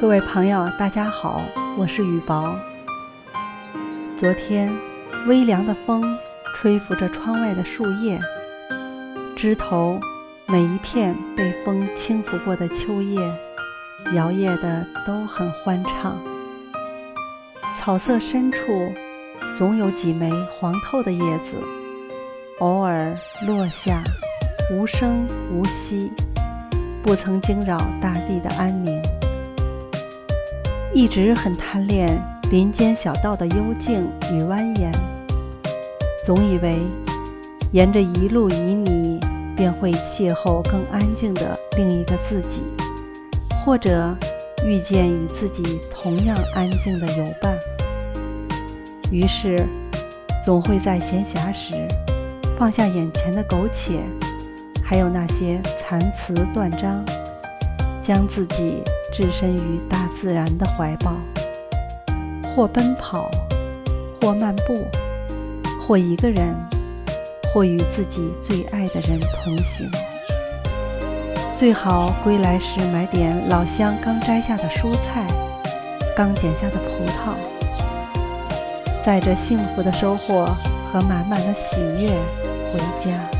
各位朋友，大家好，我是雨薄。昨天，微凉的风吹拂着窗外的树叶，枝头每一片被风轻拂过的秋叶，摇曳的都很欢畅。草色深处，总有几枚黄透的叶子，偶尔落下，无声无息，不曾惊扰大地的安宁。一直很贪恋林间小道的幽静与蜿蜒，总以为沿着一路旖旎，便会邂逅更安静的另一个自己，或者遇见与自己同样安静的友伴。于是，总会在闲暇时放下眼前的苟且，还有那些残词断章。将自己置身于大自然的怀抱，或奔跑，或漫步，或一个人，或与自己最爱的人同行。最好归来时买点老乡刚摘下的蔬菜，刚剪下的葡萄，载着幸福的收获和满满的喜悦回家。